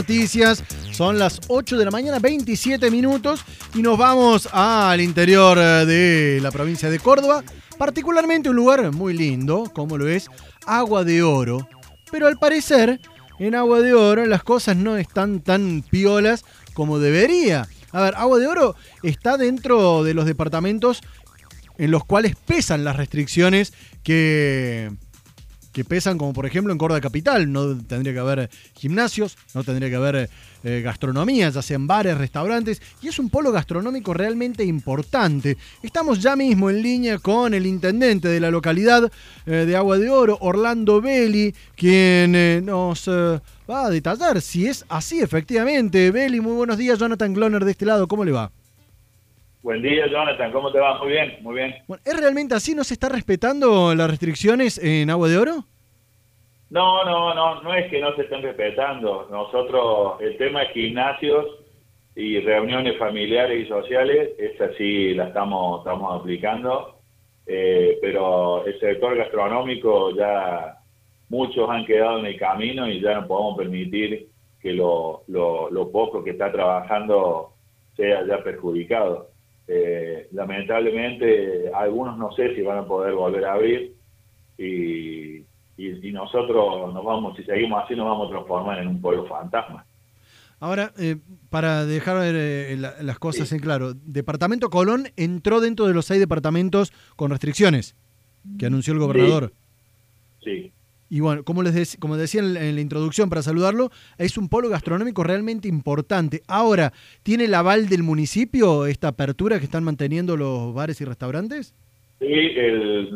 noticias. Son las 8 de la mañana, 27 minutos, y nos vamos al interior eh, de la provincia de Córdoba, particularmente un lugar muy lindo, como lo es Agua de Oro. Pero al parecer, en Agua de Oro las cosas no están tan piolas como debería. A ver, Agua de Oro está dentro de los departamentos en los cuales pesan las restricciones que que pesan, como por ejemplo en Córdoba Capital. No tendría que haber gimnasios, no tendría que haber eh, gastronomía, ya sean bares, restaurantes, y es un polo gastronómico realmente importante. Estamos ya mismo en línea con el intendente de la localidad eh, de Agua de Oro, Orlando Belli, quien eh, nos va a detallar si es así efectivamente. Belli, muy buenos días, Jonathan Gloner de este lado, ¿cómo le va? Buen día, Jonathan. ¿Cómo te va? Muy bien, muy bien. ¿Es realmente así? ¿No se está respetando las restricciones en Agua de Oro? No, no, no, no es que no se estén respetando. Nosotros, el tema de gimnasios y reuniones familiares y sociales, esa sí la estamos, estamos aplicando, eh, pero el sector gastronómico ya muchos han quedado en el camino y ya no podemos permitir que lo, lo, lo poco que está trabajando sea ya perjudicado. Eh, lamentablemente, algunos no sé si van a poder volver a abrir y, nosotros nos vamos, si seguimos así, nos vamos a transformar en un pueblo fantasma. Ahora, eh, para dejar eh, las cosas en claro, Departamento Colón entró dentro de los seis departamentos con restricciones que anunció el gobernador. sí. Y bueno, como les como decía en la introducción para saludarlo, es un polo gastronómico realmente importante. Ahora, ¿tiene el aval del municipio esta apertura que están manteniendo los bares y restaurantes? Sí, el,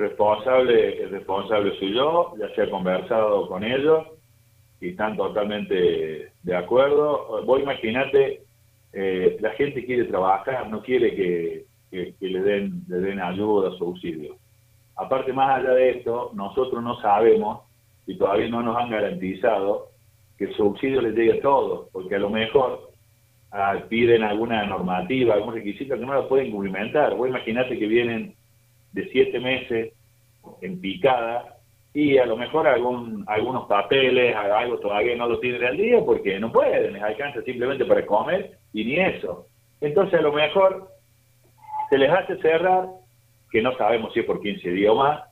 responsable el responsable soy yo, ya se ha conversado con ellos y están totalmente de acuerdo. Vos imaginate, eh, la gente quiere trabajar, no quiere que, le, den, le den ayuda, subsidio. Aparte, más allá de esto, nosotros no sabemos y todavía no nos han garantizado que el subsidio les llegue a todos, porque a lo mejor ah, piden alguna normativa, algún requisito que no lo pueden cumplimentar. Vos imaginate que vienen de siete meses en picada y a lo mejor algún, algunos papeles, algo todavía no lo tienen al día porque no pueden, les alcanza simplemente para comer y ni eso. Entonces a lo mejor se les hace cerrar que no sabemos si es por 15 días o más,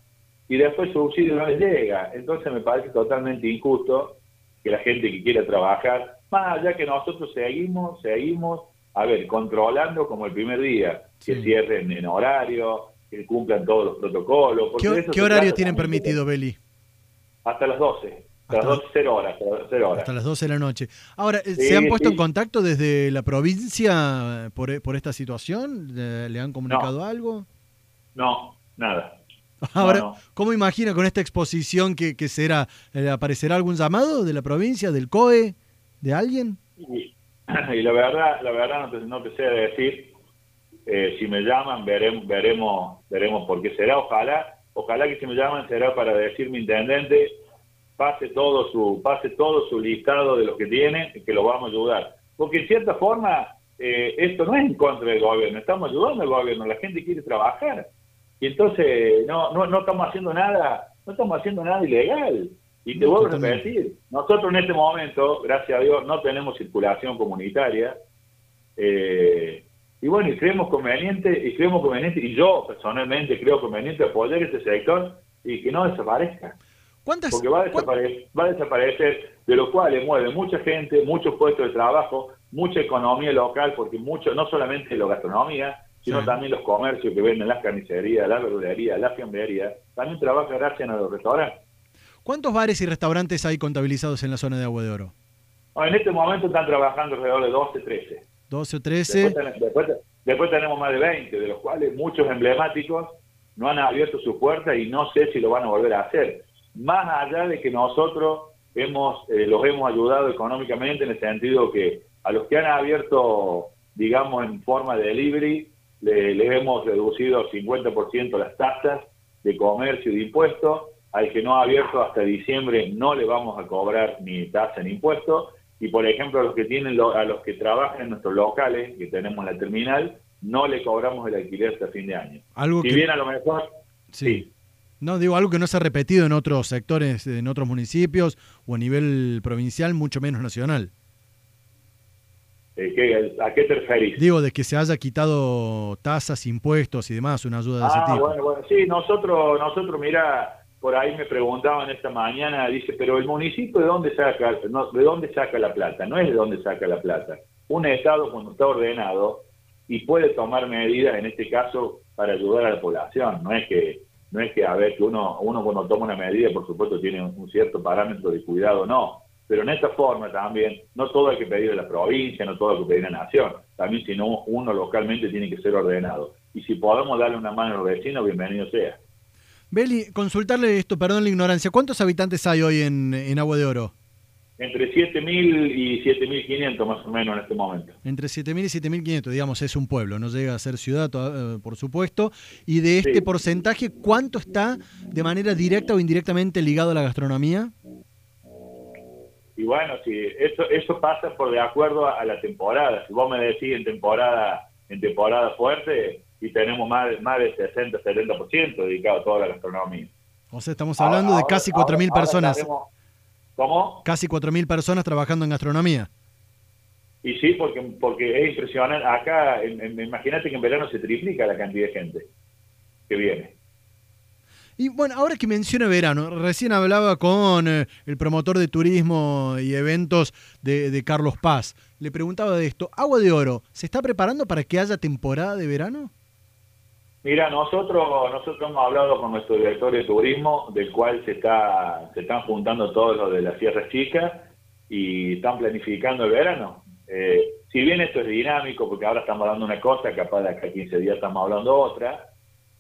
y después su subsidio no les llega. Entonces me parece totalmente injusto que la gente que quiera trabajar, más allá que nosotros seguimos, seguimos, a ver, controlando como el primer día, que cierren en horario, que cumplan todos los protocolos. ¿Qué, horario tienen permitido, Beli? Hasta las 12. Hasta, las 12, 0 horas, Hasta las 12 de la noche. Ahora, ¿se han puesto en contacto desde la provincia por, por esta situación? ¿Le, han comunicado algo? No, nada. Ahora, ¿cómo imagina con esta exposición que, será? Eh, ¿Aparecerá algún llamado de la provincia, del COE, de alguien? Y, la verdad, la verdad no te, sé decir. Eh, si me llaman, veremos, veremos, veremos por qué será. Ojalá, ojalá que si me llaman será para decir mi intendente pase todo su, pase todo su listado de lo que tiene, que lo vamos a ayudar. Porque en cierta forma eh, esto no es en contra del gobierno, estamos ayudando al gobierno, la gente quiere trabajar. Y entonces no, no, no estamos haciendo nada, no estamos haciendo nada ilegal. Y te vuelvo a repetir, nosotros en este momento, gracias a Dios, no tenemos circulación comunitaria. Eh, y bueno, y creemos conveniente, y creemos conveniente, y yo personalmente creo conveniente apoyar este sector y que no desaparezca. ¿Cuántas, Porque va a, desaparecer, va a desaparecer, de lo cual mueve mucha gente, muchos puestos de trabajo, mucha economía local, porque mucho, no solamente la gastronomía, sino también los comercios que venden las carnicerías, la verdulería, la fiambrería, también trabaja gracias a los restaurantes. ¿Cuántos bares y restaurantes hay contabilizados en la zona de Agua de Oro? en este momento están trabajando alrededor de 12, 13. 12 o 13. Después, tenemos más de 20, de los cuales muchos emblemáticos no han abierto su puerta y no sé si lo van a volver a hacer. Más allá de que nosotros hemos eh, los hemos ayudado económicamente en el sentido que a los que han abierto, digamos, en forma de delivery, les hemos reducido 50% las tasas de comercio y de impuestos. Al que no ha abierto hasta diciembre no le vamos a cobrar ni tasa ni impuestos. Y por ejemplo, a los que tienen a los que trabajan en nuestros locales, que tenemos la terminal, no le cobramos el alquiler hasta fin de año. Algo si bien a lo mejor sí. No, digo algo que no se ha repetido en otros sectores, en otros municipios o a nivel provincial, mucho menos nacional. Eh, ¿A qué te referís? Digo, de que se haya quitado tasas, impuestos y demás, una ayuda de ese Ah, tipo. bueno, bueno, sí, nosotros, nosotros, mira, por ahí me preguntaban esta mañana, dice, pero el municipio de dónde saca, no, de dónde saca la plata, no es de dónde saca la plata. Un estado cuando está ordenado y puede tomar medidas, en este caso, para ayudar a la población, no es que no es que a ver que uno uno cuando toma una medida, por supuesto, tiene un cierto parámetro de cuidado, no, pero en esta forma también, no todo hay que pedir a la provincia, no todo hay que pedir a la nación, también si no uno localmente tiene que ser ordenado. Y si podemos darle una mano a los vecinos, bienvenido sea. Beli, consultarle esto, perdón la ignorancia, ¿cuántos habitantes hay hoy en, en Agua de Oro? Entre 7.000 y 7.500 más o menos en este momento. Entre 7.000 y 7.500, digamos, es un pueblo, no llega a ser ciudad, eh, por supuesto. Y de este Sí. porcentaje, ¿cuánto está de manera directa o indirectamente ligado a la gastronomía? Y bueno, si eso, eso pasa por de acuerdo a, a la temporada. Si vos me decís en temporada en temporada fuerte, y tenemos más, más del 60-70% dedicado a toda la gastronomía. O sea, estamos hablando de casi ahora- 4.000 ahora personas. estaremos- ¿Cómo? Casi 4.000 personas trabajando en gastronomía. Y sí, porque, porque es impresionante. Acá, imagínate que en verano se triplica la cantidad de gente que viene. Y bueno, ahora que menciona verano, recién hablaba con eh, el promotor de turismo y eventos de, de Carlos Paz. Le preguntaba de esto, Agua de Oro, ¿se está preparando para que haya temporada de verano? Mira, nosotros nosotros hemos hablado con nuestro director de turismo, del cual se está se están juntando todos los de la Sierra Chica y están planificando el verano. Eh, si bien esto es dinámico, porque ahora estamos hablando una cosa, capaz de acá a 15 días estamos hablando otra,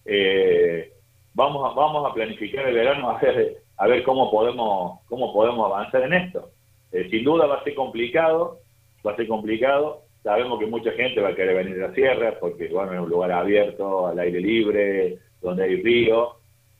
eh, vamos a, vamos a planificar el verano a ver a ver cómo podemos cómo podemos avanzar en esto. Eh, sin duda va a ser complicado, va a ser complicado. Sabemos que mucha gente va a querer venir a la sierra porque bueno es un lugar abierto, al aire libre, donde hay río.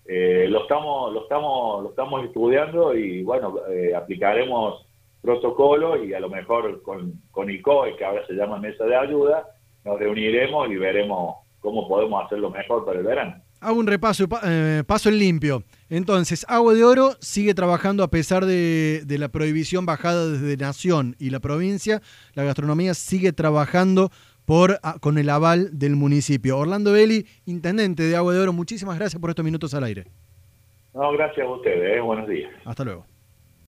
Eh, lo estamos lo estamos lo estamos estudiando y bueno eh, aplicaremos protocolo y a lo mejor con, con ICOE, que ahora se llama Mesa de Ayuda, nos reuniremos y veremos cómo podemos hacerlo mejor para el verano. Hago un repaso, pa- eh, paso en limpio. Entonces, Agua de Oro sigue trabajando a pesar de, de la prohibición bajada desde Nación y la provincia. La gastronomía sigue trabajando por, ah, con el aval del municipio. Orlando Belli, intendente de Agua de Oro, muchísimas gracias por estos minutos al aire. No, gracias a ustedes, ¿eh? buenos días. Hasta luego.